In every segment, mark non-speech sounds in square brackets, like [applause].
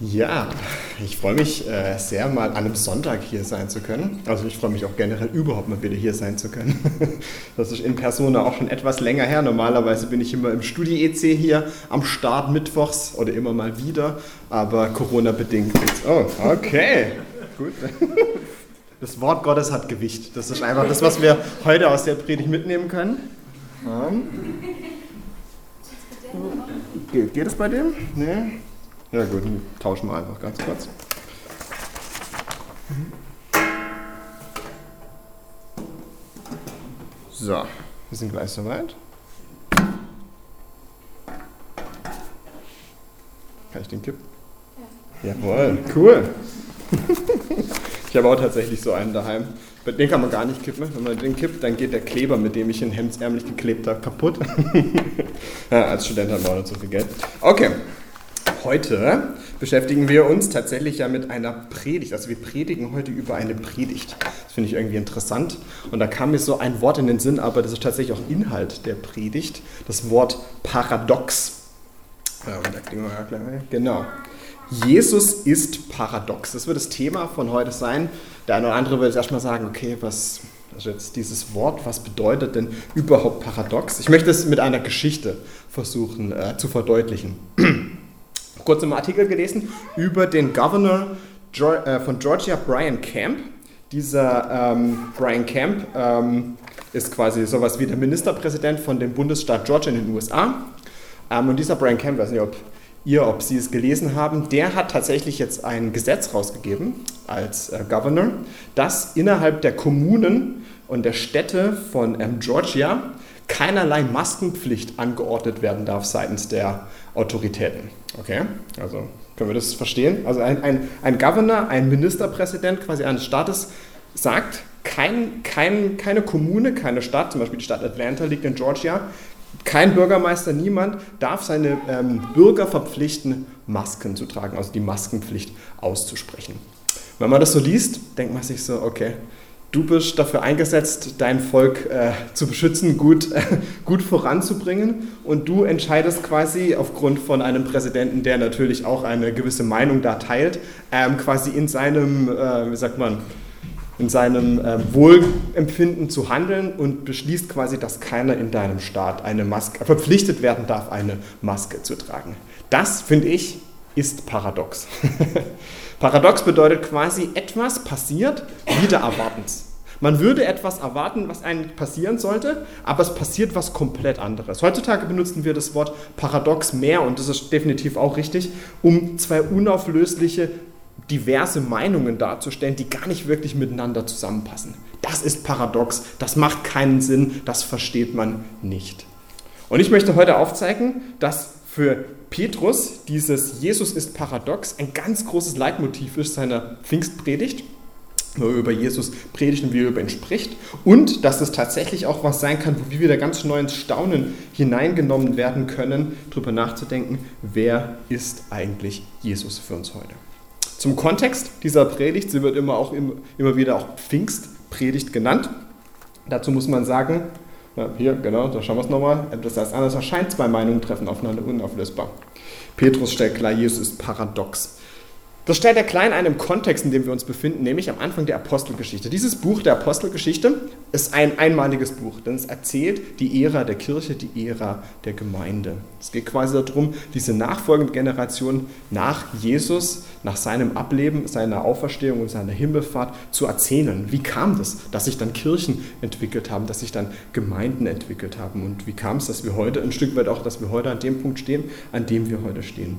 Ja, ich freue mich äh, sehr, mal an einem Sonntag hier sein zu können. Also ich freue mich auch generell überhaupt mal wieder hier sein zu können. [laughs] Das ist in Persona auch schon etwas länger her. Normalerweise bin ich immer im Studi-EC hier am Start mittwochs oder immer mal wieder, aber Corona-bedingt. Oh, okay, gut. [laughs] Das Wort Gottes hat Gewicht. Das ist einfach das, was wir heute aus der Predigt mitnehmen können. Um. Geht, geht es bei dem? Nee. Ja gut, tauschen wir einfach ganz kurz. So, wir sind gleich soweit. Kann ich den kippen? Ja. Jawohl, cool. [laughs] ich habe auch tatsächlich so einen daheim. Den kann man gar nicht kippen. Wenn man den kippt, dann geht der Kleber, mit dem ich ihn hemdsärmlich geklebt habe, kaputt. [laughs] ja, als Student hat man auch nicht so viel Geld. Okay, Heute beschäftigen wir uns tatsächlich ja mit einer Predigt. Also wir predigen heute über eine Predigt. Das finde ich irgendwie interessant. Und da kam mir so ein Wort in den Sinn, aber das ist tatsächlich auch Inhalt der Predigt. Das Wort Paradox. Genau. Jesus ist paradox. Das wird das Thema von heute sein. Der eine oder andere wird erstmal sagen, okay, was ist jetzt dieses Wort, was bedeutet denn überhaupt paradox? Ich möchte es mit einer Geschichte versuchen äh, zu verdeutlichen [clears throat] kurz im Artikel gelesen über den Governor äh, von Georgia, Brian Camp. Dieser ähm, Brian Camp ähm, ist quasi sowas wie der Ministerpräsident von dem Bundesstaat Georgia in den USA. Ähm, und dieser Brian Camp, weiß nicht, ob ihr, ob Sie es gelesen haben, der hat tatsächlich jetzt ein Gesetz rausgegeben als äh, Governor, dass innerhalb der Kommunen und der Städte von ähm, Georgia keinerlei Maskenpflicht angeordnet werden darf seitens der Autoritäten. Okay, also können wir das verstehen? Also ein, ein, ein Governor, ein Ministerpräsident quasi eines Staates sagt, kein, kein, keine Kommune, keine Stadt, zum Beispiel die Stadt Atlanta liegt in Georgia, kein Bürgermeister, niemand darf seine ähm, Bürger verpflichten, Masken zu tragen, also die Maskenpflicht auszusprechen. Wenn man das so liest, denkt man sich so, okay, Du bist dafür eingesetzt, dein Volk äh, zu beschützen, gut, äh, gut voranzubringen und du entscheidest quasi aufgrund von einem Präsidenten, der natürlich auch eine gewisse Meinung da teilt, ähm, quasi in seinem, äh, wie sagt man, in seinem ähm, Wohlempfinden zu handeln und beschließt quasi, dass keiner in deinem Staat eine Maske verpflichtet werden darf, eine Maske zu tragen. Das finde ich ist paradox. [laughs] Paradox bedeutet quasi, etwas passiert wieder erwartens. Man würde etwas erwarten, was eigentlich passieren sollte, aber es passiert was komplett anderes. Heutzutage benutzen wir das Wort Paradox mehr, und das ist definitiv auch richtig, um zwei unauflösliche, diverse Meinungen darzustellen, die gar nicht wirklich miteinander zusammenpassen. Das ist Paradox, das macht keinen Sinn, das versteht man nicht. Und ich möchte heute aufzeigen, dass für Petrus dieses Jesus ist paradox ein ganz großes Leitmotiv ist seiner Pfingstpredigt, wo er über Jesus predigt und wie er über ihn spricht. Und dass es tatsächlich auch was sein kann, wo wir wieder ganz neu ins Staunen hineingenommen werden können, darüber nachzudenken, wer ist eigentlich Jesus für uns heute. Zum Kontext dieser Predigt, sie wird immer auch immer wieder auch Pfingstpredigt genannt. Dazu muss man sagen, ja, hier, genau, da schauen wir es nochmal. Das heißt, anders erscheint zwei Meinungen treffen aufeinander unauflösbar. Petrus stellt klar, Jesus ist paradox. Das stellt er klein ein im Kontext, in dem wir uns befinden, nämlich am Anfang der Apostelgeschichte. Dieses Buch der Apostelgeschichte ist ein einmaliges Buch, denn es erzählt die Ära der Kirche, die Ära der Gemeinde. Es geht quasi darum, diese nachfolgende Generation nach Jesus, nach seinem Ableben, seiner Auferstehung und seiner Himmelfahrt zu erzählen. Wie kam das, dass sich dann Kirchen entwickelt haben, dass sich dann Gemeinden entwickelt haben und wie kam es, dass wir heute, ein Stück weit auch, dass wir heute an dem Punkt stehen, an dem wir heute stehen.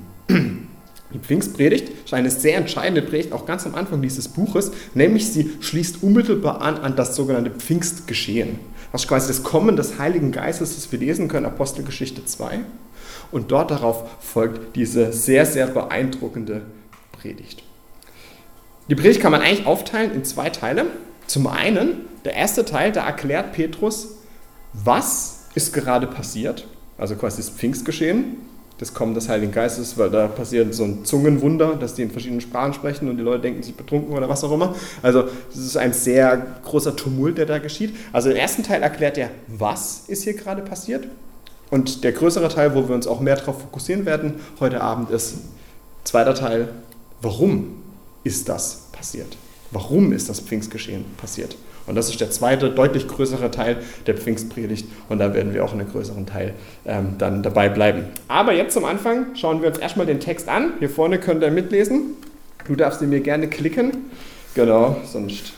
Die Pfingstpredigt ist eine sehr entscheidende Predigt, auch ganz am Anfang dieses Buches, nämlich sie schließt unmittelbar an an das sogenannte Pfingstgeschehen. Das ist quasi das Kommen des Heiligen Geistes, das wir lesen können, Apostelgeschichte 2. Und dort darauf folgt diese sehr, sehr beeindruckende Predigt. Die Predigt kann man eigentlich aufteilen in zwei Teile. Zum einen, der erste Teil, da erklärt Petrus, was ist gerade passiert, also quasi das Pfingstgeschehen, das Kommen des Heiligen Geistes, weil da passiert so ein Zungenwunder, dass die in verschiedenen Sprachen sprechen und die Leute denken sich betrunken oder was auch immer. Also das ist ein sehr großer Tumult, der da geschieht. Also im ersten Teil erklärt er, was ist hier gerade passiert. Und der größere Teil, wo wir uns auch mehr darauf fokussieren werden heute Abend, ist zweiter Teil, warum ist das passiert? Warum ist das Pfingstgeschehen passiert? Und das ist der zweite, deutlich größere Teil der Pfingstpredigt. Und da werden wir auch in einem größeren Teil ähm, dann dabei bleiben. Aber jetzt zum Anfang schauen wir uns erstmal den Text an. Hier vorne könnt ihr mitlesen. Du darfst ihn mir gerne klicken. Genau, sonst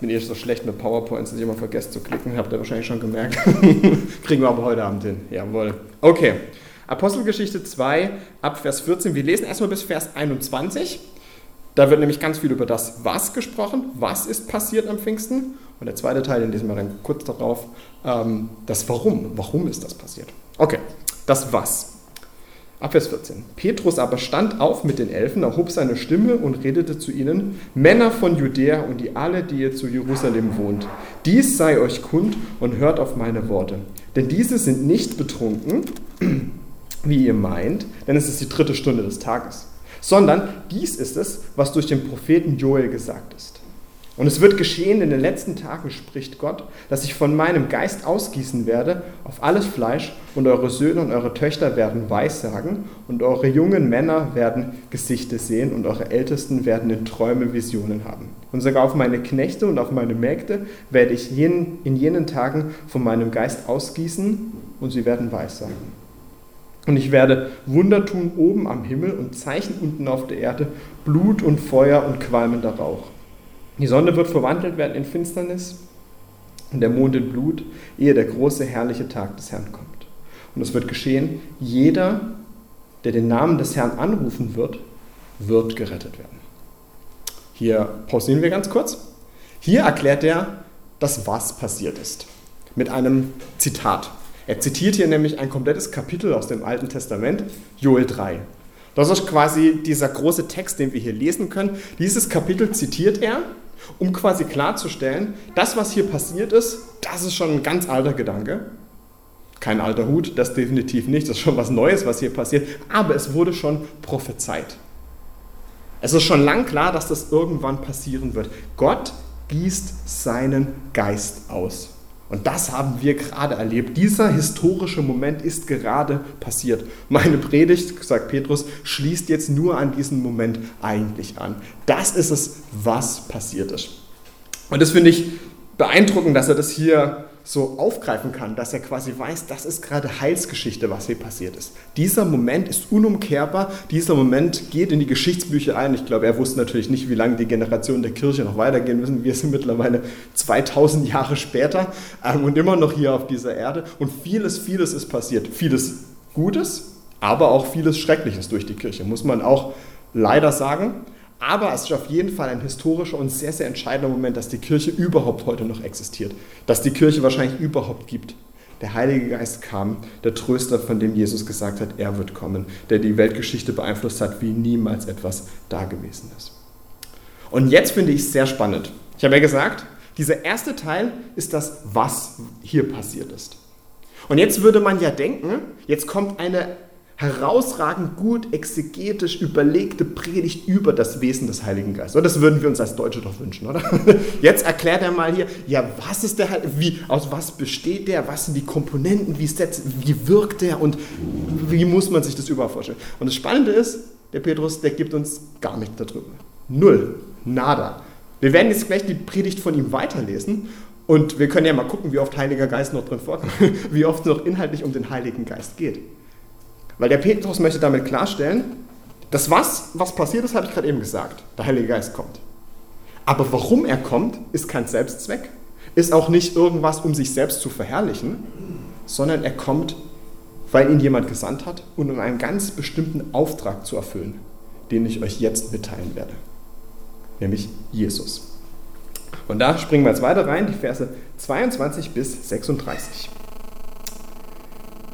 bin ich so schlecht mit PowerPoints, dass ich immer vergesse zu klicken. Habt ihr wahrscheinlich schon gemerkt. [laughs] Kriegen wir aber heute Abend hin. Jawohl. Okay. Apostelgeschichte 2 ab Vers 14. Wir lesen erstmal bis Vers 21. Da wird nämlich ganz viel über das Was gesprochen. Was ist passiert am Pfingsten? Und der zweite Teil, den lesen wir dann kurz darauf, ähm, das Warum. Warum ist das passiert? Okay, das Was. Ab Vers 14. Petrus aber stand auf mit den Elfen, erhob seine Stimme und redete zu ihnen, Männer von Judäa und die alle, die ihr zu Jerusalem wohnt. Dies sei euch kund und hört auf meine Worte. Denn diese sind nicht betrunken, [clears throat] wie ihr meint, denn es ist die dritte Stunde des Tages sondern dies ist es, was durch den Propheten Joel gesagt ist. Und es wird geschehen in den letzten Tagen, spricht Gott, dass ich von meinem Geist ausgießen werde auf alles Fleisch und eure Söhne und eure Töchter werden Weissagen und eure jungen Männer werden Gesichter sehen und eure Ältesten werden in Träume Visionen haben. Und sogar auf meine Knechte und auf meine Mägde werde ich in jenen Tagen von meinem Geist ausgießen und sie werden Weissagen. Und ich werde Wunder tun oben am Himmel und Zeichen unten auf der Erde, Blut und Feuer und qualmender Rauch. Die Sonne wird verwandelt werden in Finsternis und der Mond in Blut, ehe der große herrliche Tag des Herrn kommt. Und es wird geschehen, jeder, der den Namen des Herrn anrufen wird, wird gerettet werden. Hier pausieren wir ganz kurz. Hier erklärt er, dass was passiert ist. Mit einem Zitat. Er zitiert hier nämlich ein komplettes Kapitel aus dem Alten Testament, Joel 3. Das ist quasi dieser große Text, den wir hier lesen können. Dieses Kapitel zitiert er, um quasi klarzustellen, das, was hier passiert ist, das ist schon ein ganz alter Gedanke. Kein alter Hut, das definitiv nicht, das ist schon was Neues, was hier passiert, aber es wurde schon prophezeit. Es ist schon lang klar, dass das irgendwann passieren wird. Gott gießt seinen Geist aus. Und das haben wir gerade erlebt. Dieser historische Moment ist gerade passiert. Meine Predigt, sagt Petrus, schließt jetzt nur an diesen Moment eigentlich an. Das ist es, was passiert ist. Und das finde ich beeindruckend, dass er das hier so aufgreifen kann, dass er quasi weiß, das ist gerade Heilsgeschichte, was hier passiert ist. Dieser Moment ist unumkehrbar, dieser Moment geht in die Geschichtsbücher ein. Ich glaube, er wusste natürlich nicht, wie lange die Generationen der Kirche noch weitergehen müssen. Wir sind mittlerweile 2000 Jahre später ähm, und immer noch hier auf dieser Erde. Und vieles, vieles ist passiert. Vieles Gutes, aber auch vieles Schreckliches durch die Kirche, muss man auch leider sagen. Aber es ist auf jeden Fall ein historischer und sehr, sehr entscheidender Moment, dass die Kirche überhaupt heute noch existiert. Dass die Kirche wahrscheinlich überhaupt gibt. Der Heilige Geist kam, der Tröster, von dem Jesus gesagt hat, er wird kommen, der die Weltgeschichte beeinflusst hat, wie niemals etwas da gewesen ist. Und jetzt finde ich es sehr spannend. Ich habe ja gesagt, dieser erste Teil ist das, was hier passiert ist. Und jetzt würde man ja denken, jetzt kommt eine herausragend gut exegetisch überlegte Predigt über das Wesen des Heiligen Geistes. Das würden wir uns als Deutsche doch wünschen, oder? [laughs] Jetzt erklärt er mal hier, ja, was ist der wie aus was besteht der, was sind die Komponenten, wie, setzt, wie wirkt der und wie muss man sich das überhaupt vorstellen? Und das Spannende ist, der Petrus, der gibt uns gar nichts darüber. Null, nada. Wir werden jetzt gleich die Predigt von ihm weiterlesen und wir können ja mal gucken, wie oft Heiliger Geist noch drin vorkommt, [laughs] wie oft es noch inhaltlich um den Heiligen Geist geht. Weil der Petrus möchte damit klarstellen, das was, was passiert ist, habe ich gerade eben gesagt. Der Heilige Geist kommt. Aber warum er kommt, ist kein Selbstzweck, ist auch nicht irgendwas, um sich selbst zu verherrlichen, sondern er kommt, weil ihn jemand gesandt hat und um einen ganz bestimmten Auftrag zu erfüllen, den ich euch jetzt mitteilen werde. Nämlich Jesus. Und da springen wir jetzt weiter rein, die Verse 22 bis 36.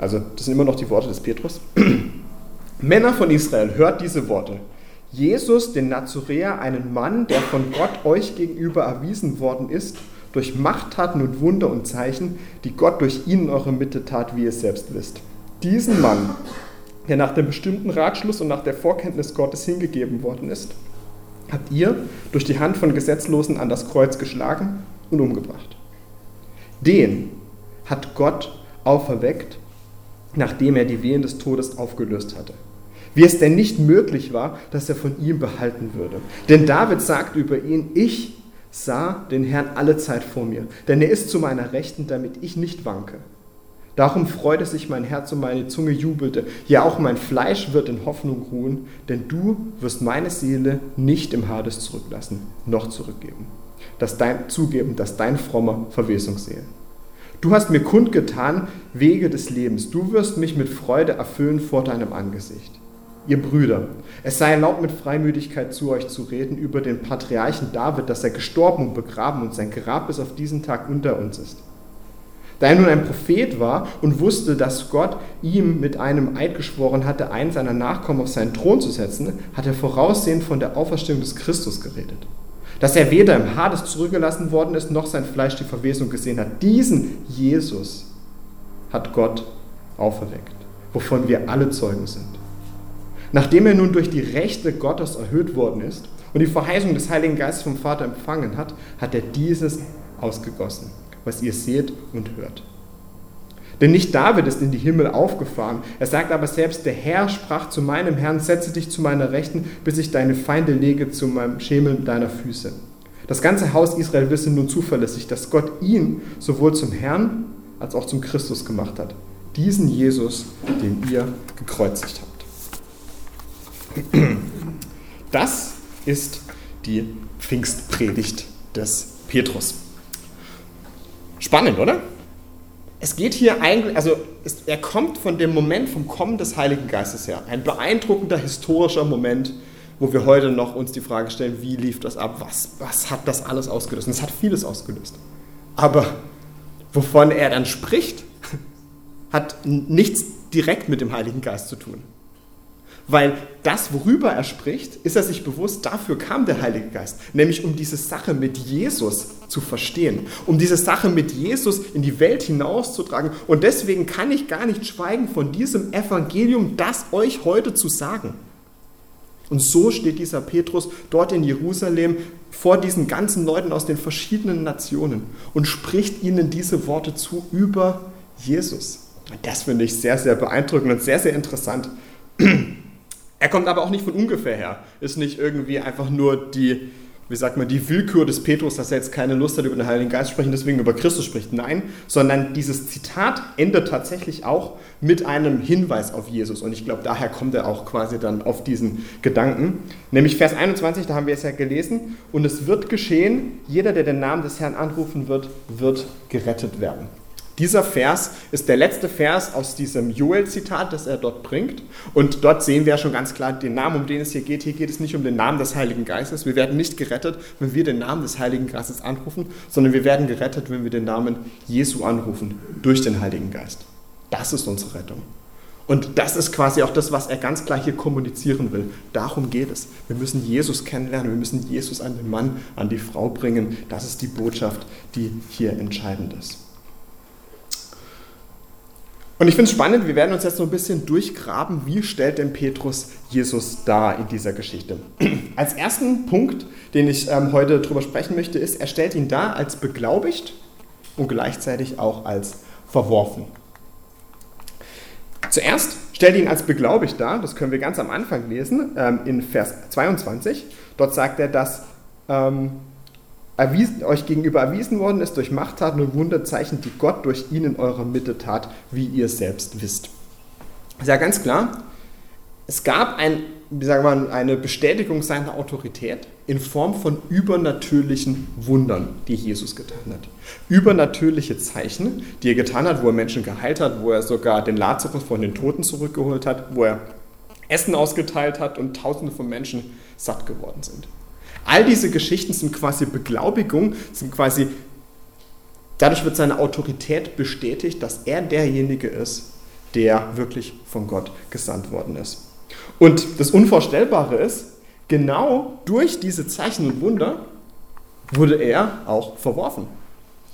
Also das sind immer noch die Worte des Petrus. [clears throat] Männer von Israel, hört diese Worte. Jesus, den Nazoräer, einen Mann, der von Gott euch gegenüber erwiesen worden ist, durch Machttaten und Wunder und Zeichen, die Gott durch ihn in eure Mitte tat, wie ihr selbst wisst. Diesen Mann, der nach dem bestimmten Ratschluss und nach der Vorkenntnis Gottes hingegeben worden ist, habt ihr durch die Hand von Gesetzlosen an das Kreuz geschlagen und umgebracht. Den hat Gott auferweckt nachdem er die Wehen des Todes aufgelöst hatte. wie es denn nicht möglich war, dass er von ihm behalten würde. Denn David sagt über ihn, ich sah den Herrn alle Zeit vor mir, denn er ist zu meiner Rechten, damit ich nicht wanke. Darum freute sich mein Herz und meine Zunge jubelte. Ja, auch mein Fleisch wird in Hoffnung ruhen, denn du wirst meine Seele nicht im Hades zurücklassen, noch zurückgeben. Dass dein, zugeben, dass dein frommer Verwesung sehe. Du hast mir kundgetan Wege des Lebens. Du wirst mich mit Freude erfüllen vor deinem Angesicht. Ihr Brüder, es sei erlaubt, mit Freimütigkeit zu euch zu reden über den Patriarchen David, dass er gestorben und begraben und sein Grab bis auf diesen Tag unter uns ist. Da er nun ein Prophet war und wusste, dass Gott ihm mit einem Eid geschworen hatte, einen seiner Nachkommen auf seinen Thron zu setzen, hat er voraussehend von der Auferstehung des Christus geredet. Dass er weder im Hades zurückgelassen worden ist, noch sein Fleisch die Verwesung gesehen hat. Diesen Jesus hat Gott auferweckt, wovon wir alle Zeugen sind. Nachdem er nun durch die Rechte Gottes erhöht worden ist und die Verheißung des Heiligen Geistes vom Vater empfangen hat, hat er dieses ausgegossen was ihr seht und hört. Denn nicht David ist in die Himmel aufgefahren. Er sagt aber selbst, der Herr sprach zu meinem Herrn, setze dich zu meiner Rechten, bis ich deine Feinde lege zu meinem Schemel deiner Füße. Das ganze Haus Israel wisse nun zuverlässig, dass Gott ihn sowohl zum Herrn als auch zum Christus gemacht hat. Diesen Jesus, den ihr gekreuzigt habt. Das ist die Pfingstpredigt des Petrus. Spannend, oder? Es geht hier eigentlich, also es, er kommt von dem Moment vom Kommen des Heiligen Geistes her. Ein beeindruckender historischer Moment, wo wir heute noch uns die Frage stellen, wie lief das ab? Was, was hat das alles ausgelöst? Und es hat vieles ausgelöst. Aber wovon er dann spricht, [laughs] hat nichts direkt mit dem Heiligen Geist zu tun. Weil das, worüber er spricht, ist er sich bewusst, dafür kam der Heilige Geist. Nämlich um diese Sache mit Jesus zu verstehen. Um diese Sache mit Jesus in die Welt hinauszutragen. Und deswegen kann ich gar nicht schweigen von diesem Evangelium, das euch heute zu sagen. Und so steht dieser Petrus dort in Jerusalem vor diesen ganzen Leuten aus den verschiedenen Nationen und spricht ihnen diese Worte zu über Jesus. Das finde ich sehr, sehr beeindruckend und sehr, sehr interessant. Er kommt aber auch nicht von ungefähr her. Ist nicht irgendwie einfach nur die, wie sagt man, die Willkür des Petrus, dass er jetzt keine Lust hat, über den Heiligen Geist zu sprechen, deswegen über Christus spricht. Nein, sondern dieses Zitat endet tatsächlich auch mit einem Hinweis auf Jesus. Und ich glaube, daher kommt er auch quasi dann auf diesen Gedanken. Nämlich Vers 21, da haben wir es ja gelesen. Und es wird geschehen, jeder, der den Namen des Herrn anrufen wird, wird gerettet werden. Dieser Vers ist der letzte Vers aus diesem Joel-Zitat, das er dort bringt. Und dort sehen wir schon ganz klar den Namen, um den es hier geht. Hier geht es nicht um den Namen des Heiligen Geistes. Wir werden nicht gerettet, wenn wir den Namen des Heiligen Geistes anrufen, sondern wir werden gerettet, wenn wir den Namen Jesu anrufen, durch den Heiligen Geist. Das ist unsere Rettung. Und das ist quasi auch das, was er ganz klar hier kommunizieren will. Darum geht es. Wir müssen Jesus kennenlernen, wir müssen Jesus an den Mann, an die Frau bringen. Das ist die Botschaft, die hier entscheidend ist. Und ich finde es spannend, wir werden uns jetzt so ein bisschen durchgraben, wie stellt denn Petrus Jesus dar in dieser Geschichte. [clears throat] Als ersten Punkt, den ich ähm, heute darüber sprechen möchte, ist, er stellt ihn dar als beglaubigt und gleichzeitig auch als verworfen. Zuerst stellt ihn als beglaubigt dar, das können wir ganz am Anfang lesen, ähm, in Vers 22. Dort sagt er, dass ähm, erwiesen, euch gegenüber erwiesen worden ist durch Machttaten und Wunderzeichen, die Gott durch ihn in eurer Mitte tat, wie ihr selbst wisst. Ist ja ganz klar, es gab ein, wie sagen wir, eine Bestätigung seiner Autorität in Form von übernatürlichen Wundern, die Jesus getan hat. Übernatürliche Zeichen, die er getan hat, wo er Menschen geheilt hat, wo er sogar den Lazarus von den Toten zurückgeholt hat, wo er Essen ausgeteilt hat und Tausende von Menschen satt geworden sind. All diese Geschichten sind quasi Beglaubigung, sind quasi, dadurch wird seine Autorität bestätigt, dass er derjenige ist, der wirklich von Gott gesandt worden ist. Und das Unvorstellbare ist, genau durch diese Zeichen und Wunder wurde er auch verworfen.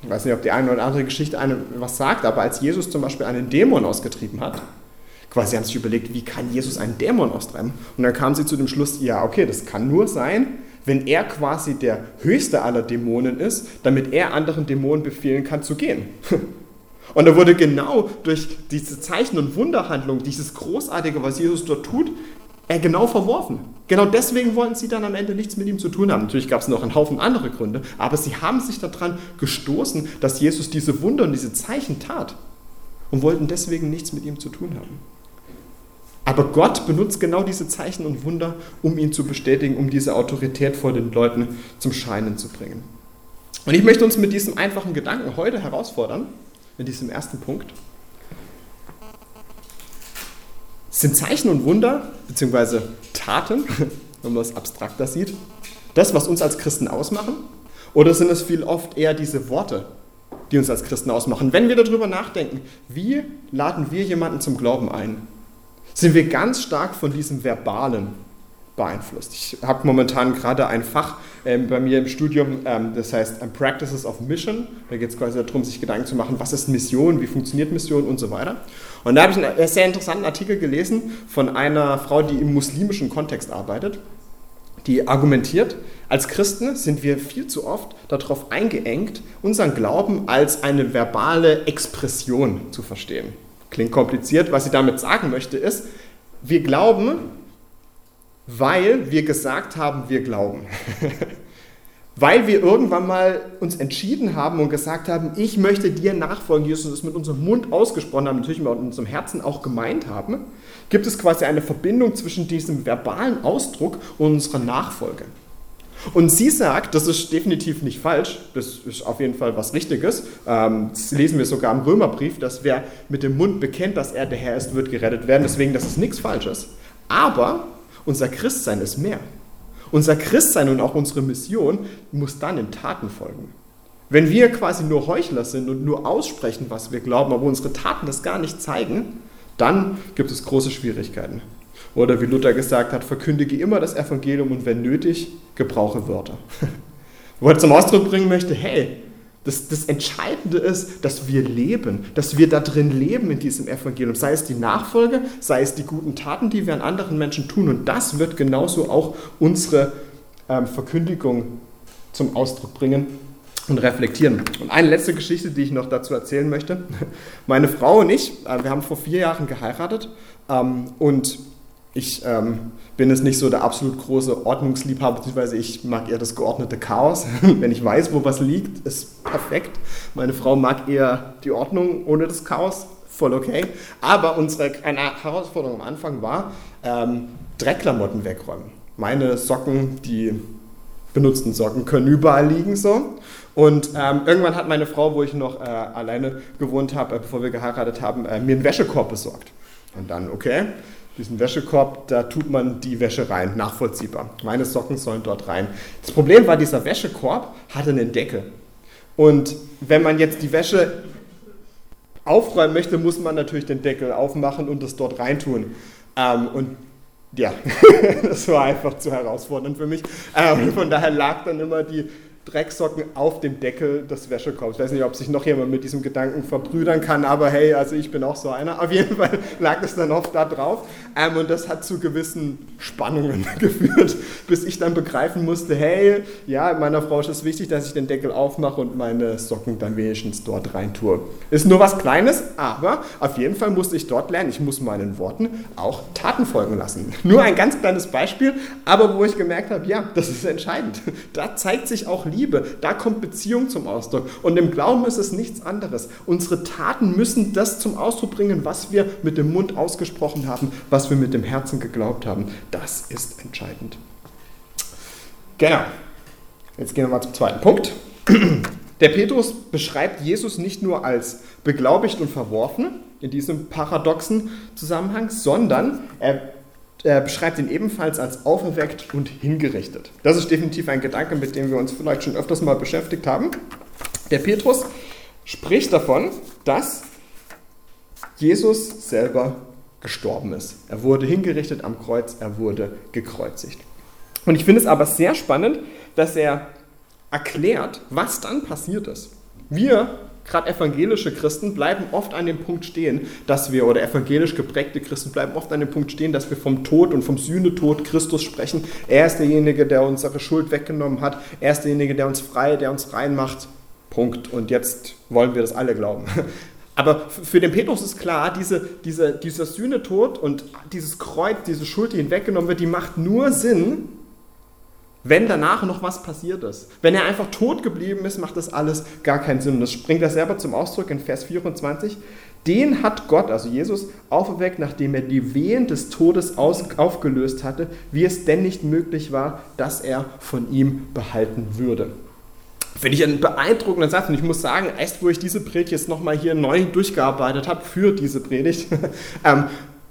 Ich weiß nicht, ob die eine oder andere Geschichte einem was sagt, aber als Jesus zum Beispiel einen Dämon ausgetrieben hat, quasi haben sie sich überlegt, wie kann Jesus einen Dämon austreiben? Und dann kamen sie zu dem Schluss, ja, okay, das kann nur sein, wenn er quasi der höchste aller Dämonen ist, damit er anderen Dämonen befehlen kann zu gehen. [laughs] Und da wurde genau durch diese Zeichen- und Wunderhandlung, dieses Großartige, was Jesus dort tut, er genau verworfen. Genau deswegen wollten sie dann am Ende nichts mit ihm zu tun haben. Natürlich gab es noch einen Haufen andere Gründe, aber sie haben sich daran gestoßen, dass Jesus diese Wunder und diese Zeichen tat und wollten deswegen nichts mit ihm zu tun haben. Aber Gott benutzt genau diese Zeichen und Wunder, um ihn zu bestätigen, um diese Autorität vor den Leuten zum Scheinen zu bringen. Und ich möchte uns mit diesem einfachen Gedanken heute herausfordern, in diesem ersten Punkt. Sind Zeichen und Wunder, beziehungsweise Taten, [laughs] wenn man es abstrakter sieht, das, was uns als Christen ausmachen? Oder sind es viel oft eher diese Worte, die uns als Christen ausmachen? Wenn wir darüber nachdenken, wie laden wir jemanden zum Glauben ein? Sind wir ganz stark von diesem Verbalen beeinflusst? Ich habe momentan gerade ein Fach ähm, bei mir im Studium, ähm, das heißt um, Practices of Mission. Da geht es quasi darum, sich Gedanken zu machen, was ist Mission, wie funktioniert Mission und so weiter. Und da habe ich einen sehr interessanten Artikel gelesen von einer Frau, die im muslimischen Kontext arbeitet die argumentiert, als Christen sind wir viel zu oft darauf eingeengt, unseren Glauben als eine verbale Expression zu verstehen. Klingt kompliziert. Was sie damit sagen möchte, ist, wir glauben, weil wir gesagt haben, wir glauben. [laughs] weil wir irgendwann mal uns entschieden haben und gesagt haben, ich möchte dir nachfolgen, Jesus, das mit unserem Mund ausgesprochen haben, natürlich mit unserem Herzen auch gemeint haben, gibt es quasi eine Verbindung zwischen diesem verbalen Ausdruck und unserer Nachfolge. Und sie sagt, das ist definitiv nicht falsch, das ist auf jeden Fall was Richtiges. Ähm, das lesen wir sogar im Römerbrief, dass wer mit dem Mund bekennt, dass er der Herr ist, wird gerettet werden. Deswegen, das ist nichts Falsches. Aber unser Christsein ist mehr. Unser Christsein und auch unsere Mission muss dann in Taten folgen. Wenn wir quasi nur Heuchler sind und nur aussprechen, was wir glauben, aber unsere Taten das gar nicht zeigen, dann gibt es große Schwierigkeiten. Oder wie Luther gesagt hat, verkündige immer das Evangelium und wenn nötig, gebrauche Wörter. [laughs] Wo er zum Ausdruck bringen möchte, hey, das, das Entscheidende ist, dass wir leben, dass wir da drin leben in diesem Evangelium. Sei es die Nachfolge, sei es die guten Taten, die wir an anderen Menschen tun. Und das wird genauso auch unsere ähm, Verkündigung zum Ausdruck bringen und reflektieren. Und eine letzte Geschichte, die ich noch dazu erzählen möchte. [laughs] Meine Frau und ich, äh, wir haben vor vier Jahren geheiratet ähm, und ich ähm, bin es nicht so der absolut große Ordnungsliebhaber, beziehungsweise ich mag eher das geordnete Chaos. [laughs] Wenn ich weiß, wo was liegt, ist perfekt. Meine Frau mag eher die Ordnung ohne das Chaos, voll okay. Aber unsere eine Herausforderung am Anfang war, ähm, Dreckklamotten wegräumen. Meine Socken, die benutzten Socken, können überall liegen so. Und ähm, irgendwann hat meine Frau, wo ich noch äh, alleine gewohnt habe, äh, bevor wir geheiratet haben, äh, mir einen Wäschekorb besorgt. Und dann, okay, diesen Wäschekorb, da tut man die Wäsche rein, nachvollziehbar. Meine Socken sollen dort rein. Das Problem war, dieser Wäschekorb hatte einen Deckel. Und wenn man jetzt die Wäsche aufräumen möchte, muss man natürlich den Deckel aufmachen und das dort reintun. Ähm, und ja, [laughs] das war einfach zu herausfordernd für mich. Ähm, von daher lag dann immer die Drecksocken auf dem Deckel des Wäschekorbs. Ich weiß nicht, ob sich noch jemand mit diesem Gedanken verbrüdern kann, aber hey, also ich bin auch so einer. Auf jeden Fall [laughs] lag es dann oft da drauf ähm, und das hat zu gewissen Spannungen [laughs] geführt, bis ich dann begreifen musste, hey, ja, meiner Frau ist es wichtig, dass ich den Deckel aufmache und meine Socken dann wenigstens dort rein tue. Ist nur was Kleines, aber auf jeden Fall musste ich dort lernen. Ich muss meinen Worten auch Taten folgen lassen. Nur ein ganz kleines Beispiel, aber wo ich gemerkt habe, ja, das ist entscheidend. [laughs] Da zeigt sich auch Liebe Liebe, da kommt Beziehung zum Ausdruck. Und im Glauben ist es nichts anderes. Unsere Taten müssen das zum Ausdruck bringen, was wir mit dem Mund ausgesprochen haben, was wir mit dem Herzen geglaubt haben. Das ist entscheidend. Genau. Jetzt gehen wir mal zum zweiten Punkt. [clears throat] Der Petrus beschreibt Jesus nicht nur als beglaubigt und verworfen in diesem paradoxen Zusammenhang, sondern er er beschreibt ihn ebenfalls als auferweckt und hingerichtet. Das ist definitiv ein Gedanke, mit dem wir uns vielleicht schon öfters mal beschäftigt haben. Der Petrus spricht davon, dass Jesus selber gestorben ist. Er wurde hingerichtet am Kreuz, er wurde gekreuzigt. Und ich finde es aber sehr spannend, dass er erklärt, was dann passiert ist. Wir gerade evangelische Christen bleiben oft an dem Punkt stehen, dass wir, oder evangelisch geprägte Christen bleiben oft an dem Punkt stehen, dass wir vom Tod und vom Sühnetod Christus sprechen. Er ist derjenige, der unsere Schuld weggenommen hat. Er ist derjenige, der uns frei, der uns rein macht. Punkt. Und jetzt wollen wir das alle glauben. [laughs] Aber für den Petrus ist klar, diese, diese, dieser Sühnetod und dieses Kreuz, diese Schuld, die hinweggenommen wird, die macht nur Sinn, wenn danach noch was passiert ist. Wenn er einfach tot geblieben ist, macht das alles gar keinen Sinn. Das bringt er selber zum Ausdruck in Vers 24. Den hat Gott, also Jesus, auferweckt, nachdem er die Wehen des Todes aus, aufgelöst hatte, wie es denn nicht möglich war, dass er von ihm behalten würde. Finde ich einen beeindruckenden Satz und ich muss sagen, erst wo ich diese Predigt jetzt nochmal hier neu durchgearbeitet habe für diese Predigt, [laughs] ähm,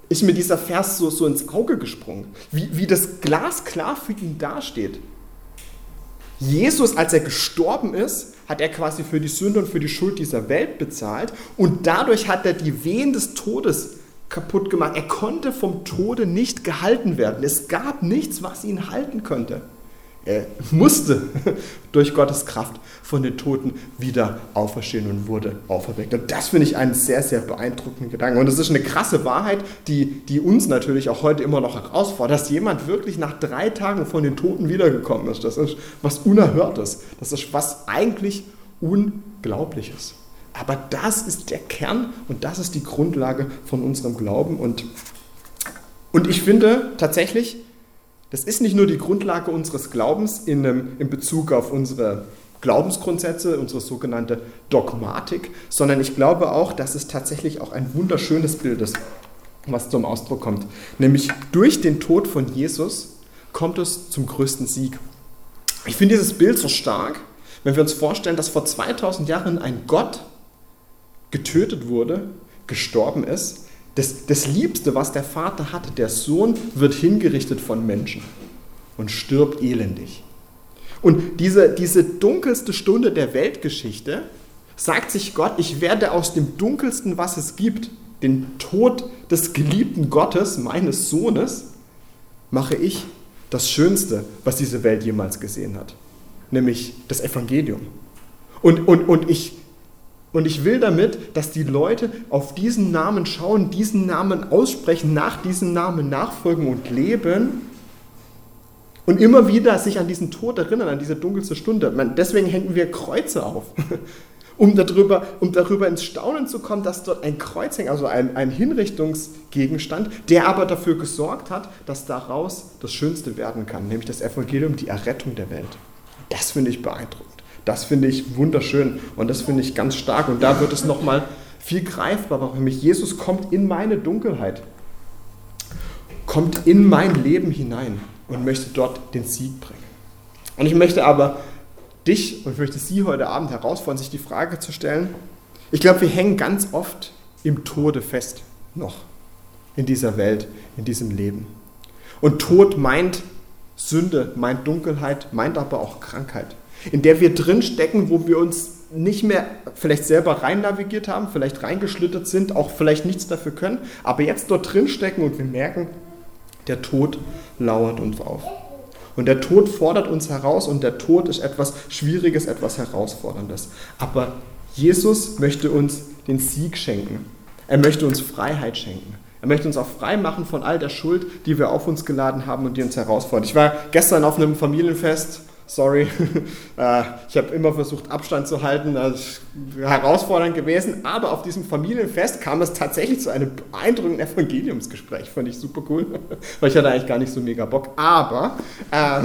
ist mir dieser Vers so, so ins Auge gesprungen, wie, wie das glasklar für ihn dasteht. Jesus, als er gestorben ist, hat er quasi für die Sünde und für die Schuld dieser Welt bezahlt und dadurch hat er die Wehen des Todes kaputt gemacht. Er konnte vom Tode nicht gehalten werden. Es gab nichts, was ihn halten könnte. Er musste [laughs] durch Gottes Kraft von den Toten wieder auferstehen und wurde auferweckt. Und das finde ich einen sehr, sehr beeindruckenden Gedanken. Und das ist eine krasse Wahrheit, die, die uns natürlich auch heute immer noch herausfordert, dass jemand wirklich nach drei Tagen von den Toten wiedergekommen ist. Das ist was Unerhörtes. Das ist was eigentlich Unglaubliches. Aber das ist der Kern und das ist die Grundlage von unserem Glauben. Und, und ich finde tatsächlich, das ist nicht nur die Grundlage unseres Glaubens in, in Bezug auf unsere Glaubensgrundsätze, unsere sogenannte Dogmatik, sondern ich glaube auch, dass es tatsächlich auch ein wunderschönes Bild ist, was zum Ausdruck kommt. Nämlich durch den Tod von Jesus kommt es zum größten Sieg. Ich finde dieses Bild so stark, wenn wir uns vorstellen, dass vor 2000 Jahren ein Gott getötet wurde, gestorben ist das, das Liebste, was der Vater hatte, der Sohn, wird hingerichtet von Menschen und stirbt elendig. Und diese, diese dunkelste Stunde der Weltgeschichte sagt sich Gott, ich werde aus dem dunkelsten, was es gibt, den Tod des geliebten Gottes, meines Sohnes, mache ich das Schönste, was diese Welt jemals gesehen hat, nämlich das Evangelium. Und, und, und ich und ich will damit, dass die Leute auf diesen Namen schauen, diesen Namen aussprechen, nach diesem Namen nachfolgen und leben und immer wieder sich an diesen Tod erinnern, an diese dunkelste Stunde. deswegen hängen wir Kreuze auf, [laughs] um darüber, um darüber ins Staunen zu kommen, dass dort ein Kreuz hängt, also ein, ein Hinrichtungsgegenstand, der aber dafür gesorgt hat, dass daraus das Schönste werden kann, nämlich das Evangelium, die Errettung der Welt. Das finde ich beeindruckend. Das finde ich wunderschön und das finde ich ganz stark. Und da wird es nochmal viel greifbarer für mich. Jesus kommt in meine Dunkelheit, kommt in mein Leben hinein und möchte dort den Sieg bringen. Und ich möchte aber dich und ich möchte Sie heute Abend herausfordern, sich die Frage zu stellen. Ich glaube, wir hängen ganz oft im Tode fest, noch in dieser Welt, in diesem Leben. Und Tod meint Sünde, meint Dunkelheit, meint aber auch Krankheit in der wir drin stecken, wo wir uns nicht mehr vielleicht selber rein navigiert haben, vielleicht reingeschlittert sind, auch vielleicht nichts dafür können, aber jetzt dort drin stecken und wir merken, der Tod lauert uns auf. Und der Tod fordert uns heraus und der Tod ist etwas Schwieriges, etwas Herausforderndes. Aber Jesus möchte uns den Sieg schenken. Er möchte uns Freiheit schenken. Er möchte uns auch frei machen von all der Schuld, die wir auf uns geladen haben und die uns herausfordern. Ich war gestern auf einem Familienfest Sorry, [laughs] äh, ich habe immer versucht, Abstand zu halten. Das ist herausfordernd gewesen. Aber auf diesem Familienfest kam es tatsächlich zu einem beeindruckenden Evangeliumsgespräch. Fand ich super cool, [laughs] weil ich hatte eigentlich gar nicht so mega Bock. Aber äh,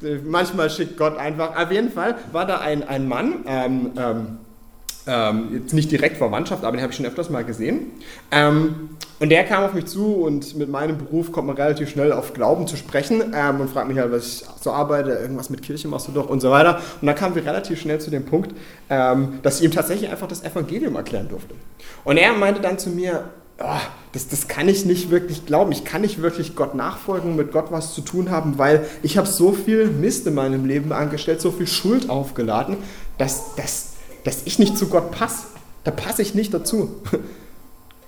[laughs] manchmal schickt Gott einfach. Auf jeden Fall war da ein, ein Mann. Ähm, ähm, ähm, jetzt nicht direkt Verwandtschaft, aber den habe ich schon öfters mal gesehen. Ähm, und der kam auf mich zu und mit meinem Beruf kommt man relativ schnell auf Glauben zu sprechen ähm, und fragt mich halt, was ich so arbeite, irgendwas mit Kirche machst du doch und so weiter. Und dann kamen wir relativ schnell zu dem Punkt, ähm, dass ich ihm tatsächlich einfach das Evangelium erklären durfte. Und er meinte dann zu mir, oh, das, das kann ich nicht wirklich glauben. Ich kann nicht wirklich Gott nachfolgen, mit Gott was zu tun haben, weil ich habe so viel Mist in meinem Leben angestellt, so viel Schuld aufgeladen, dass, dass dass ich nicht zu Gott passe. Da passe ich nicht dazu.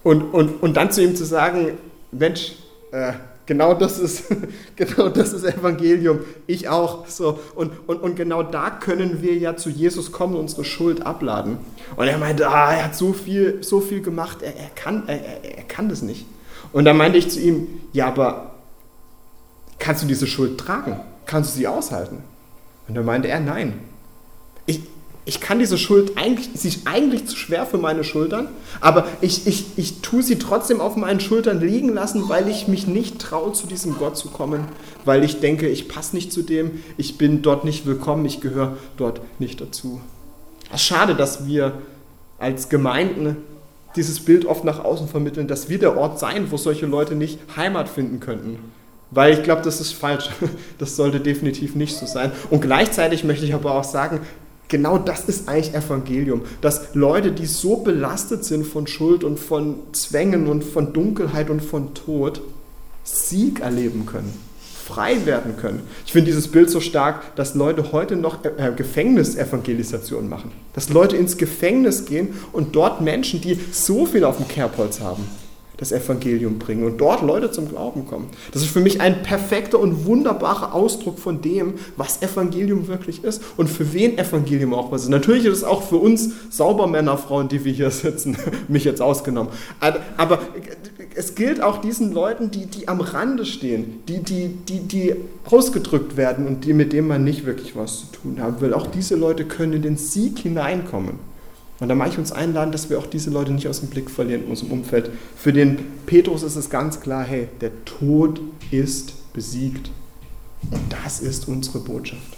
Und, und, und dann zu ihm zu sagen, Mensch, äh, genau das ist, [laughs] genau das ist Evangelium, ich auch. So. Und, und, und genau da können wir ja zu Jesus kommen und unsere Schuld abladen. Und er meinte, ah, er hat so viel, so viel gemacht, er, er, kann, er, er kann das nicht. Und dann meinte ich zu ihm, ja, aber kannst du diese Schuld tragen? Kannst du sie aushalten? Und dann meinte er, nein. Ich, ich kann diese Schuld eigentlich, sie ist eigentlich zu schwer für meine Schultern, aber ich, ich, ich tue sie trotzdem auf meinen Schultern liegen lassen, weil ich mich nicht traue, zu diesem Gott zu kommen, weil ich denke, ich passe nicht zu dem, ich bin dort nicht willkommen, ich gehöre dort nicht dazu. Es ist schade, dass wir als Gemeinden dieses Bild oft nach außen vermitteln, dass wir der Ort sein, wo solche Leute nicht Heimat finden könnten. Weil ich glaube, das ist falsch. [laughs] Das sollte definitiv nicht so sein. Und gleichzeitig möchte ich aber auch sagen, Genau das ist eigentlich Evangelium, dass Leute, die so belastet sind von Schuld und von Zwängen und von Dunkelheit und von Tod, Sieg erleben können, frei werden können. Ich finde dieses Bild so stark, dass Leute heute noch äh, Gefängnisevangelisationen machen, dass Leute ins Gefängnis gehen und dort Menschen, die so viel auf dem Kerbholz haben, das Evangelium bringen und dort Leute zum Glauben kommen. Das ist für mich ein perfekter und wunderbarer Ausdruck von dem, was Evangelium wirklich ist und für wen Evangelium auch was ist. Natürlich ist es auch für uns Saubermänner, Frauen, die wir hier sitzen, [laughs] mich jetzt ausgenommen. Aber es gilt auch diesen Leuten, die, die am Rande stehen, die, die, die, die ausgedrückt werden und die, mit denen man nicht wirklich was zu tun haben will. Auch diese Leute können in den Sieg hineinkommen. Und da mache ich uns einladen, dass wir auch diese Leute nicht aus dem Blick verlieren in unserem Umfeld. Für den Petrus ist es ganz klar, hey, der Tod ist besiegt. Und das ist unsere Botschaft.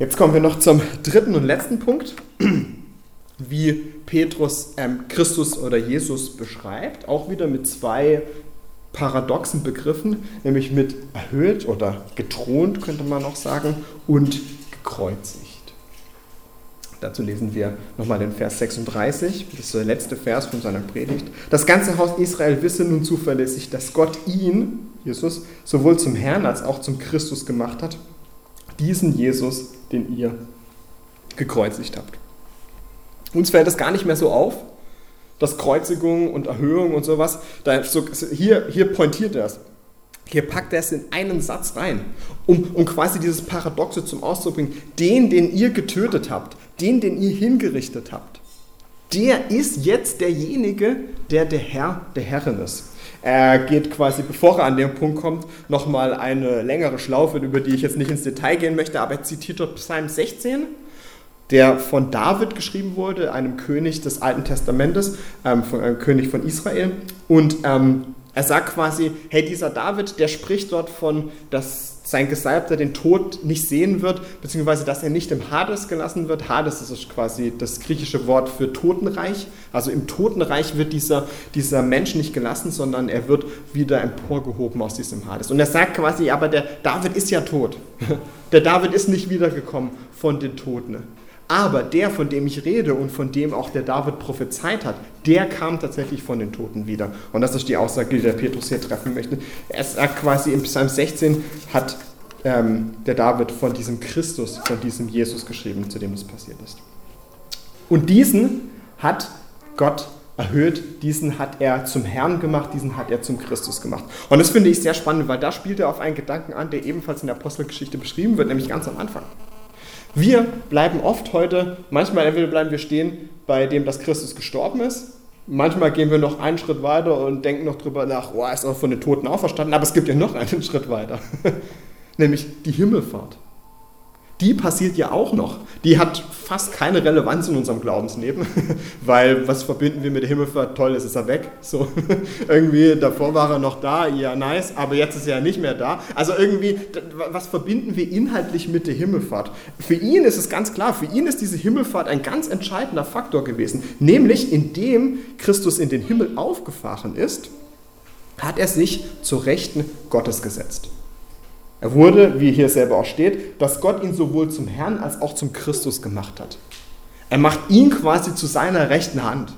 Jetzt kommen wir noch zum dritten und letzten Punkt, [clears throat] wie Petrus ähm, Christus oder Jesus beschreibt. Auch wieder mit zwei paradoxen Begriffen, nämlich mit erhöht oder gethront, könnte man auch sagen, und gekreuzigt. Dazu lesen wir nochmal den Vers 36, das ist der letzte Vers von seiner Predigt. Das ganze Haus Israel wisse nun zuverlässig, dass Gott ihn, Jesus, sowohl zum Herrn als auch zum Christus gemacht hat, diesen Jesus, den ihr gekreuzigt habt. Uns fällt das gar nicht mehr so auf, dass Kreuzigung und Erhöhung und sowas, hier, hier pointiert er es. Hier packt er es in einen Satz rein, um, um quasi dieses Paradoxe zum Ausdruck zu bringen. Den, den ihr getötet habt, den, den ihr hingerichtet habt, der ist jetzt derjenige, der der Herr der Herrin ist. Er geht quasi, bevor er an den Punkt kommt, nochmal eine längere Schlaufe, über die ich jetzt nicht ins Detail gehen möchte, aber er zitiert dort Psalm 16, der von David geschrieben wurde, einem König des Alten Testamentes, ähm, von einem König von Israel. Und ähm, er sagt quasi, hey, dieser David, der spricht dort von, dass sein Gesalbter den Tod nicht sehen wird, beziehungsweise dass er nicht im Hades gelassen wird. Hades ist quasi das griechische Wort für Totenreich. Also im Totenreich wird dieser, dieser Mensch nicht gelassen, sondern er wird wieder emporgehoben aus diesem Hades. Und er sagt quasi, aber der David ist ja tot. [laughs] Der David ist nicht wiedergekommen von den Toten. Aber der, von dem ich rede und von dem auch der David prophezeit hat, der kam tatsächlich von den Toten wieder. Und das ist die Aussage, die der Petrus hier treffen möchte. Er sagt quasi im Psalm 16 hat ähm, der David von diesem Christus, von diesem Jesus geschrieben, zu dem es passiert ist. Und diesen hat Gott erhöht, diesen hat er zum Herrn gemacht, diesen hat er zum Christus gemacht. Und das finde ich sehr spannend, weil da spielt er auf einen Gedanken an, der ebenfalls in der Apostelgeschichte beschrieben wird, nämlich ganz am Anfang. Wir bleiben oft heute, manchmal entweder bleiben wir stehen bei dem, dass Christus gestorben ist. Manchmal gehen wir noch einen Schritt weiter und denken noch drüber nach, oh, er ist auch von den Toten auferstanden, aber es gibt ja noch einen [laughs] Schritt weiter, [laughs] nämlich die Himmelfahrt die passiert ja auch noch. Die hat fast keine Relevanz in unserem Glaubensleben, [laughs] weil was verbinden wir mit der Himmelfahrt? Toll, jetzt ist er weg. So, [laughs] irgendwie, davor war er noch da, ja, nice, aber jetzt ist er nicht mehr da. Also irgendwie, was verbinden wir inhaltlich mit der Himmelfahrt? Für ihn ist es ganz klar, für ihn ist diese Himmelfahrt ein ganz entscheidender Faktor gewesen. Nämlich, indem Christus in den Himmel aufgefahren ist, hat er sich zur Rechten Gottes gesetzt. Er wurde, wie hier selber auch steht, dass Gott ihn sowohl zum Herrn als auch zum Christus gemacht hat. Er macht ihn quasi zu seiner rechten Hand.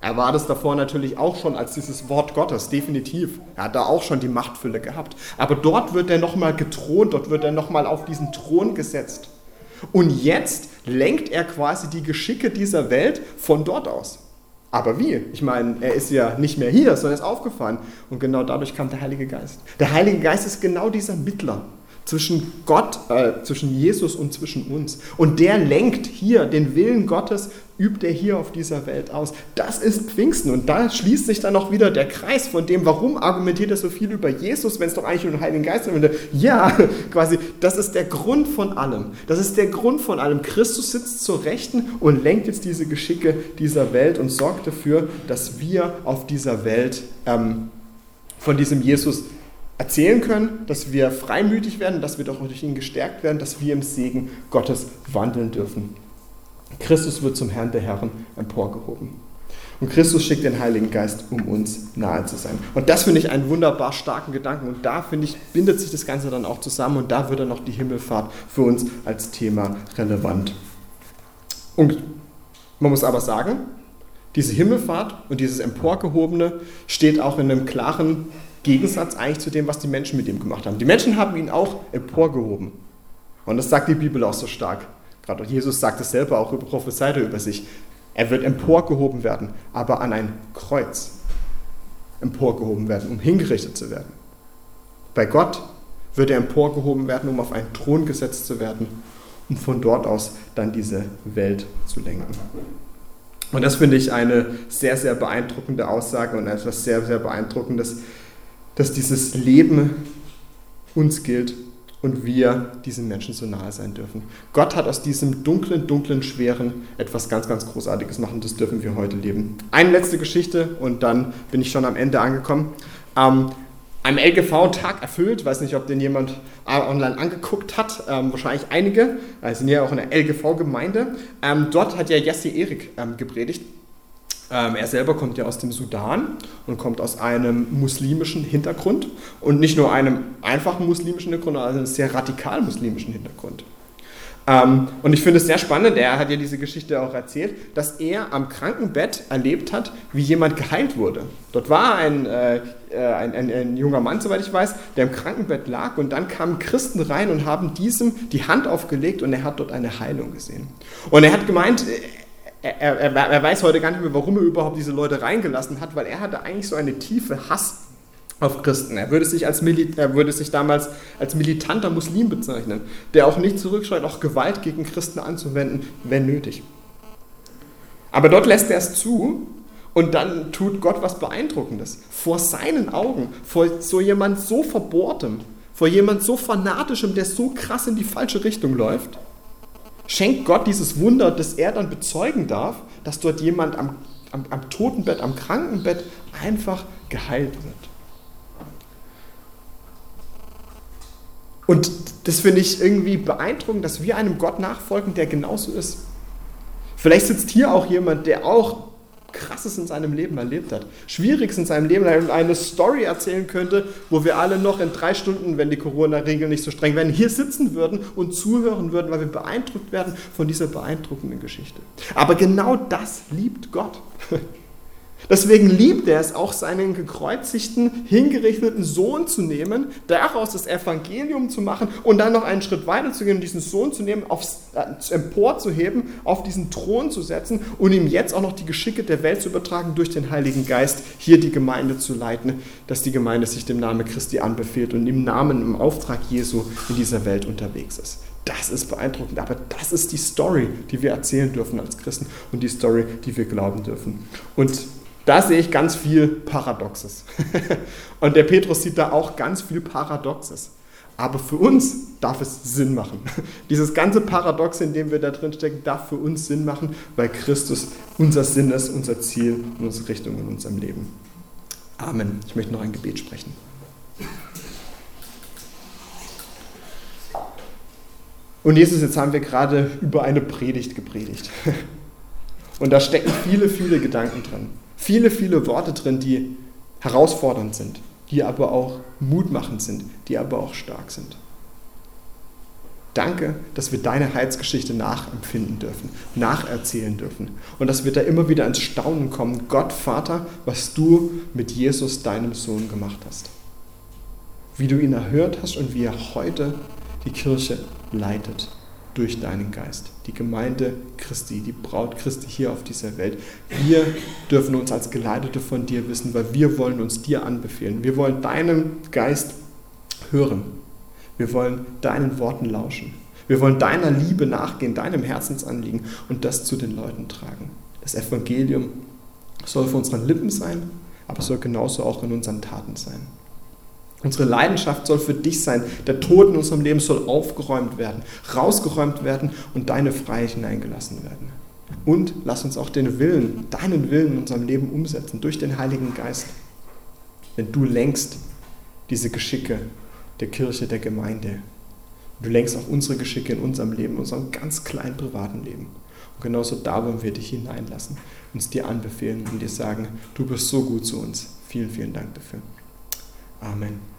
Er war das davor natürlich auch schon als dieses Wort Gottes, definitiv. Er hat da auch schon die Machtfülle gehabt. Aber dort wird er nochmal gethront, dort wird er nochmal auf diesen Thron gesetzt. Und jetzt lenkt er quasi die Geschicke dieser Welt von dort aus. Aber wie? Ich meine, er ist ja nicht mehr hier, sondern ist aufgefahren. Und genau dadurch kam der Heilige Geist. Der Heilige Geist ist genau dieser Mittler zwischen Gott, äh, zwischen Jesus und zwischen uns. Und der lenkt hier den Willen Gottes, übt er hier auf dieser Welt aus. Das ist Pfingsten. Und da schließt sich dann noch wieder der Kreis von dem, warum argumentiert er so viel über Jesus, wenn es doch eigentlich um den Heiligen Geist geht. Ja, [laughs] quasi, das ist der Grund von allem. Das ist der Grund von allem. Christus sitzt zur Rechten und lenkt jetzt diese Geschicke dieser Welt und sorgt dafür, dass wir auf dieser Welt ähm, von diesem Jesus erzählen können, dass wir freimütig werden, dass wir doch durch ihn gestärkt werden, dass wir im Segen Gottes wandeln dürfen. Christus wird zum Herrn der Herren emporgehoben. Und Christus schickt den Heiligen Geist, um uns nahe zu sein. Und das finde ich einen wunderbar starken Gedanken. Und da, finde ich, bindet sich das Ganze dann auch zusammen. Und da wird dann noch die Himmelfahrt für uns als Thema relevant. Und man muss aber sagen, diese Himmelfahrt und dieses Emporgehobene steht auch in einem klaren Gegensatz eigentlich zu dem, was die Menschen mit ihm gemacht haben. Die Menschen haben ihn auch emporgehoben. Und das sagt die Bibel auch so stark. Gerade Jesus sagt es selber auch über Prophezeite über sich. Er wird emporgehoben werden, aber an ein Kreuz emporgehoben werden, um hingerichtet zu werden. Bei Gott wird er emporgehoben werden, um auf einen Thron gesetzt zu werden, um von dort aus dann diese Welt zu lenken. Und das finde ich eine sehr, sehr beeindruckende Aussage und etwas sehr, sehr beeindruckendes, dass dieses Leben uns gilt und wir diesen Menschen so nahe sein dürfen. Gott hat aus diesem dunklen, dunklen, schweren etwas ganz, ganz Großartiges machen. Das dürfen wir heute leben. Eine letzte Geschichte und dann bin ich schon am Ende angekommen. Ähm, einem LGV-Tag erfüllt, weiß nicht, ob den jemand online angeguckt hat, ähm, wahrscheinlich einige, wir sind ja auch in der LGV-Gemeinde. Ähm, dort hat ja Jesse Erik ähm, gepredigt er selber kommt ja aus dem Sudan und kommt aus einem muslimischen Hintergrund und nicht nur einem einfachen muslimischen Hintergrund, sondern einem sehr radikal muslimischen Hintergrund. Ähm, und ich finde es sehr spannend, er hat ja diese Geschichte auch erzählt, dass er am Krankenbett erlebt hat, wie jemand geheilt wurde. Dort war ein, äh, äh ein, ein, ein, junger Mann, soweit ich weiß, der im Krankenbett lag und dann kamen Christen rein und haben diesem die Hand aufgelegt und er hat dort eine Heilung gesehen. Und er hat gemeint, er, er, er, weiß heute gar nicht mehr, warum er überhaupt diese Leute reingelassen hat, weil er hatte eigentlich so eine tiefe Hass auf Christen. Er würde sich, als er würde sich damals als militanter Muslim bezeichnen, der auch nicht zurückscheut, auch Gewalt gegen Christen anzuwenden, wenn nötig. Aber dort lässt er es zu und dann tut Gott was Beeindruckendes. Vor seinen Augen, vor so jemand so verbohrtem, vor jemand so fanatischem, der so krass in die falsche Richtung läuft, schenkt Gott dieses Wunder, dass er dann bezeugen darf, dass dort jemand am, am, am Totenbett, am Krankenbett einfach geheilt wird. Und das finde ich irgendwie beeindruckend, dass wir einem Gott nachfolgen, der genauso ist. Vielleicht sitzt hier auch jemand, der auch Krasses in seinem Leben erlebt hat, Schwieriges in seinem Leben und eine Story erzählen könnte, wo wir alle noch in drei Stunden, wenn die Corona-Regeln nicht so streng wären, hier sitzen würden und zuhören würden, weil wir beeindruckt werden von dieser beeindruckenden Geschichte. Aber genau das liebt Gott. [laughs] Deswegen liebt er es auch, seinen gekreuzigten, hingerichteten Sohn zu nehmen, daraus das Evangelium zu machen und dann noch einen Schritt weiter zu gehen diesen Sohn zu nehmen, aufs, äh, emporzuheben, auf diesen Thron zu setzen und ihm jetzt auch noch die Geschicke der Welt zu übertragen, durch den Heiligen Geist hier die Gemeinde zu leiten, dass die Gemeinde sich dem Namen Christi anbefiehlt und im Namen, im Auftrag Jesu in dieser Welt unterwegs ist. Das ist beeindruckend, aber das ist die Story, die wir erzählen dürfen als Christen und die Story, die wir glauben dürfen. Und da sehe ich ganz viel Paradoxes. [laughs] Und der Petrus sieht da auch ganz viel Paradoxes. Aber für uns darf es Sinn machen. [laughs] Dieses ganze Paradox, in dem wir da drin stecken, darf für uns Sinn machen, weil Christus unser Sinn ist, unser Ziel und unsere Richtung in unserem Leben. Amen. Ich möchte noch ein Gebet sprechen. Und Jesus, jetzt haben wir gerade über eine Predigt gepredigt. [laughs] Und da stecken viele, viele Gedanken drin viele, viele Worte drin, die herausfordernd sind, die aber auch mutmachend sind, die aber auch stark sind. Danke, dass wir deine Heilsgeschichte nachempfinden dürfen, nacherzählen dürfen und dass wir da immer wieder ins Staunen kommen, Gott Vater, was du mit Jesus, deinem Sohn, gemacht hast. Wie du ihn erhört hast und wie er heute die Kirche leitet durch deinen Geist. Die Gemeinde Christi, die Braut Christi hier auf dieser Welt. Wir dürfen uns als Geleitete von dir wissen, weil wir wollen uns dir anbefehlen. Wir wollen deinen Geist hören. Wir wollen deinen Worten lauschen. Wir wollen deiner Liebe nachgehen, deinem Herzensanliegen und das zu den Leuten tragen. Das Evangelium soll für unseren Lippen sein, aber soll genauso auch in unseren Taten sein. Unsere Leidenschaft soll für dich sein. Der Tod in unserem Leben soll aufgeräumt werden, rausgeräumt werden und deine Freiheit hineingelassen werden. Und lass uns auch den Willen, deinen Willen in unserem Leben umsetzen, durch den Heiligen Geist. Denn du lenkst diese Geschicke der Kirche, der Gemeinde. Du lenkst auch unsere Geschicke in unserem Leben, in unserem ganz kleinen privaten Leben. Und genauso da wollen wir dich hineinlassen, uns dir anbefehlen und dir sagen, du bist so gut zu uns. Vielen, vielen Dank dafür. Amen.